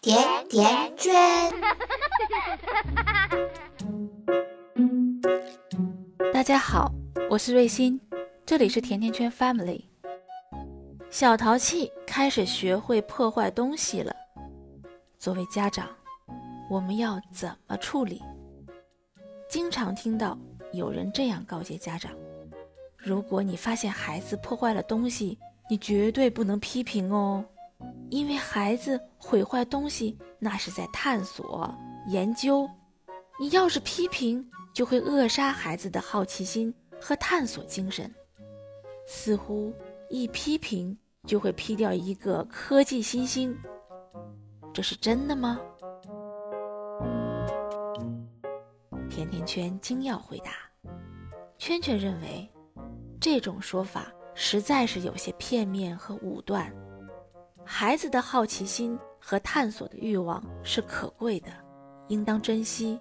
甜甜圈。大家好，我是瑞欣，这里是甜甜圈 Family。小淘气开始学会破坏东西了。作为家长，我们要怎么处理？经常听到有人这样告诫家长：如果你发现孩子破坏了东西，你绝对不能批评哦。因为孩子毁坏东西，那是在探索、研究。你要是批评，就会扼杀孩子的好奇心和探索精神。似乎一批评就会批掉一个科技新星，这是真的吗？甜甜圈惊讶回答。圈圈认为，这种说法实在是有些片面和武断。孩子的好奇心和探索的欲望是可贵的，应当珍惜。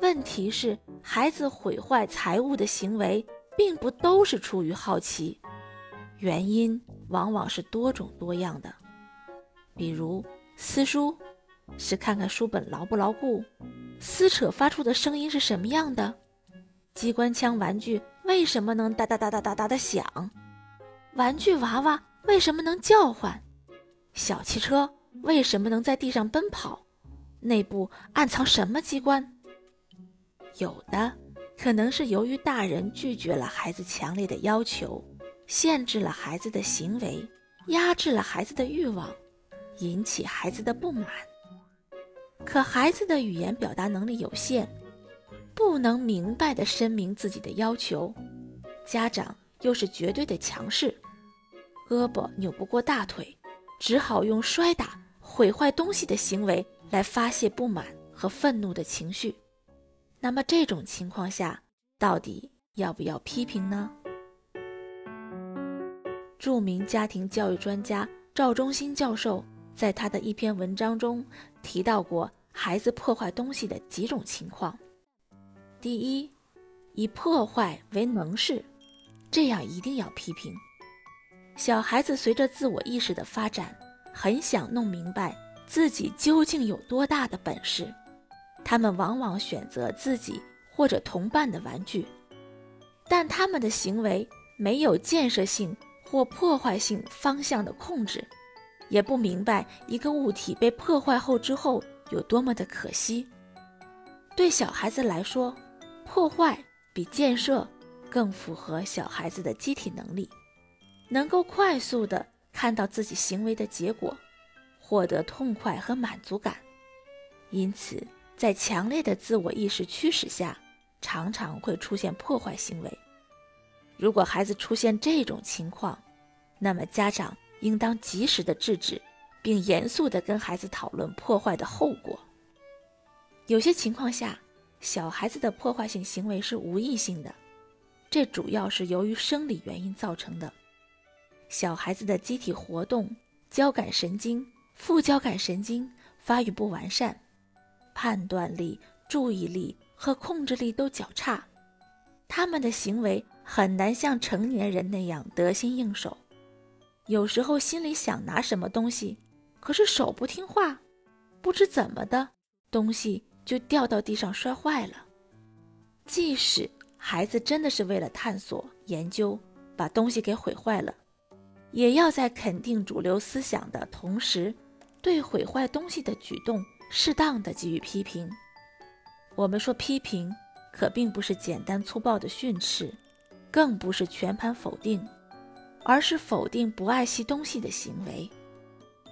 问题是，孩子毁坏财物的行为并不都是出于好奇，原因往往是多种多样的。比如撕书，是看看书本牢不牢固，撕扯发出的声音是什么样的；机关枪玩具为什么能哒哒哒哒哒哒的响？玩具娃娃为什么能叫唤？小汽车为什么能在地上奔跑？内部暗藏什么机关？有的可能是由于大人拒绝了孩子强烈的要求，限制了孩子的行为，压制了孩子的欲望，引起孩子的不满。可孩子的语言表达能力有限，不能明白地声明自己的要求，家长又是绝对的强势，胳膊扭不过大腿。只好用摔打、毁坏东西的行为来发泄不满和愤怒的情绪。那么这种情况下，到底要不要批评呢？著名家庭教育专家赵忠新教授在他的一篇文章中提到过孩子破坏东西的几种情况。第一，以破坏为能事，这样一定要批评。小孩子随着自我意识的发展，很想弄明白自己究竟有多大的本事。他们往往选择自己或者同伴的玩具，但他们的行为没有建设性或破坏性方向的控制，也不明白一个物体被破坏后之后有多么的可惜。对小孩子来说，破坏比建设更符合小孩子的机体能力。能够快速的看到自己行为的结果，获得痛快和满足感，因此在强烈的自我意识驱使下，常常会出现破坏行为。如果孩子出现这种情况，那么家长应当及时的制止，并严肃地跟孩子讨论破坏的后果。有些情况下，小孩子的破坏性行为是无意性的，这主要是由于生理原因造成的。小孩子的机体活动、交感神经、副交感神经发育不完善，判断力、注意力和控制力都较差，他们的行为很难像成年人那样得心应手。有时候心里想拿什么东西，可是手不听话，不知怎么的，东西就掉到地上摔坏了。即使孩子真的是为了探索、研究，把东西给毁坏了。也要在肯定主流思想的同时，对毁坏东西的举动适当的给予批评。我们说批评，可并不是简单粗暴的训斥，更不是全盘否定，而是否定不爱惜东西的行为。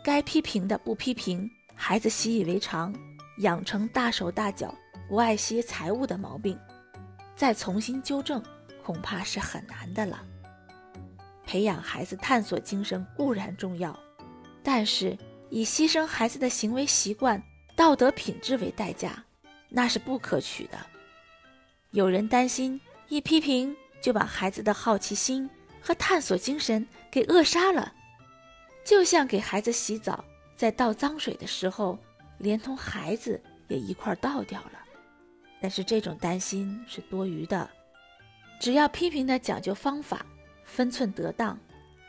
该批评的不批评，孩子习以为常，养成大手大脚、不爱惜财物的毛病，再重新纠正，恐怕是很难的了。培养孩子探索精神固然重要，但是以牺牲孩子的行为习惯、道德品质为代价，那是不可取的。有人担心一批评就把孩子的好奇心和探索精神给扼杀了，就像给孩子洗澡，在倒脏水的时候，连同孩子也一块倒掉了。但是这种担心是多余的，只要批评的讲究方法。分寸得当，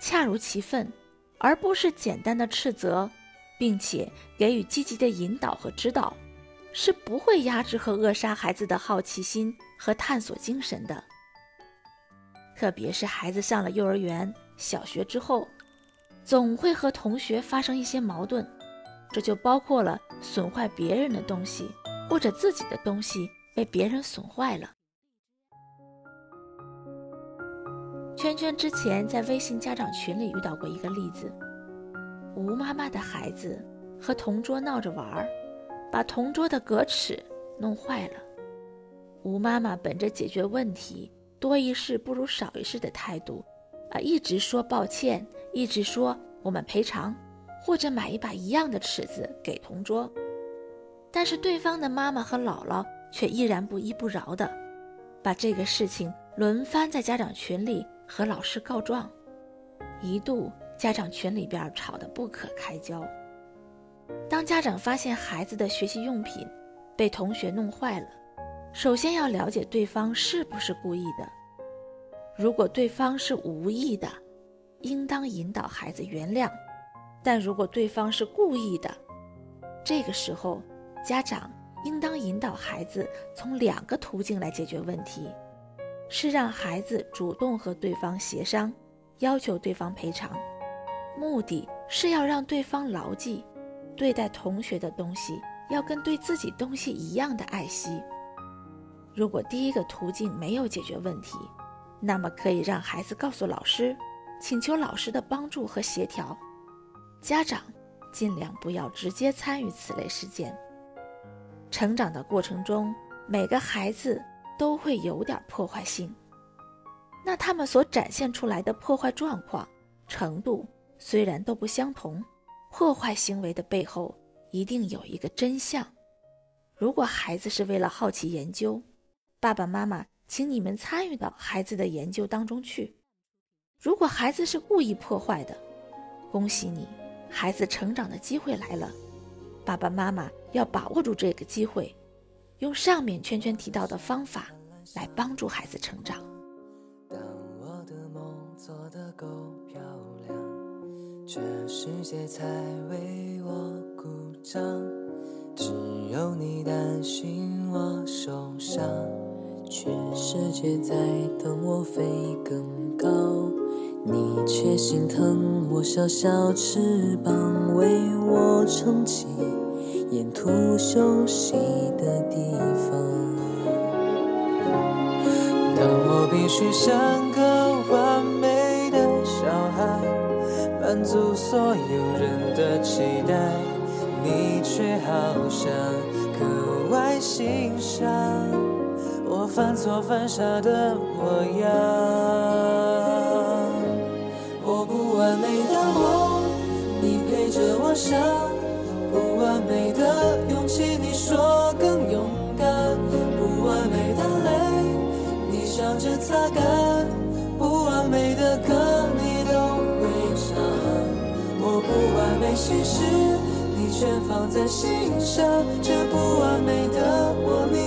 恰如其分，而不是简单的斥责，并且给予积极的引导和指导，是不会压制和扼杀孩子的好奇心和探索精神的。特别是孩子上了幼儿园、小学之后，总会和同学发生一些矛盾，这就包括了损坏别人的东西，或者自己的东西被别人损坏了。圈圈之前在微信家长群里遇到过一个例子：吴妈妈的孩子和同桌闹着玩儿，把同桌的格尺弄坏了。吴妈妈本着解决问题。多一事不如少一事的态度，啊，一直说抱歉，一直说我们赔偿，或者买一把一样的尺子给同桌。但是对方的妈妈和姥姥却依然不依不饶的，把这个事情轮番在家长群里和老师告状，一度家长群里边吵得不可开交。当家长发现孩子的学习用品被同学弄坏了，首先要了解对方是不是故意的。如果对方是无意的，应当引导孩子原谅；但如果对方是故意的，这个时候家长应当引导孩子从两个途径来解决问题：是让孩子主动和对方协商，要求对方赔偿，目的是要让对方牢记，对待同学的东西要跟对自己东西一样的爱惜。如果第一个途径没有解决问题，那么可以让孩子告诉老师，请求老师的帮助和协调。家长尽量不要直接参与此类事件。成长的过程中，每个孩子都会有点破坏性，那他们所展现出来的破坏状况程度虽然都不相同，破坏行为的背后一定有一个真相。如果孩子是为了好奇研究，爸爸妈妈，请你们参与到孩子的研究当中去。如果孩子是故意破坏的，恭喜你，孩子成长的机会来了。爸爸妈妈要把握住这个机会，用上面圈圈提到的方法来帮助孩子成长。当我的梦做得够漂亮，全世界才为我鼓掌。只有你担心我受伤。全世界在等我飞更高，你却心疼我小小翅膀，为我撑起沿途休息的地方。当我必须像个完美的小孩，满足所有人的期待，你却好像格外欣赏。我犯错犯傻的模样，我不完美的梦，你陪着我想；不完美，你说更勇敢；不完美的泪，你笑着擦干；不完美的歌，你都会唱。我不完美心事，你全放在心上。这不完美的我，你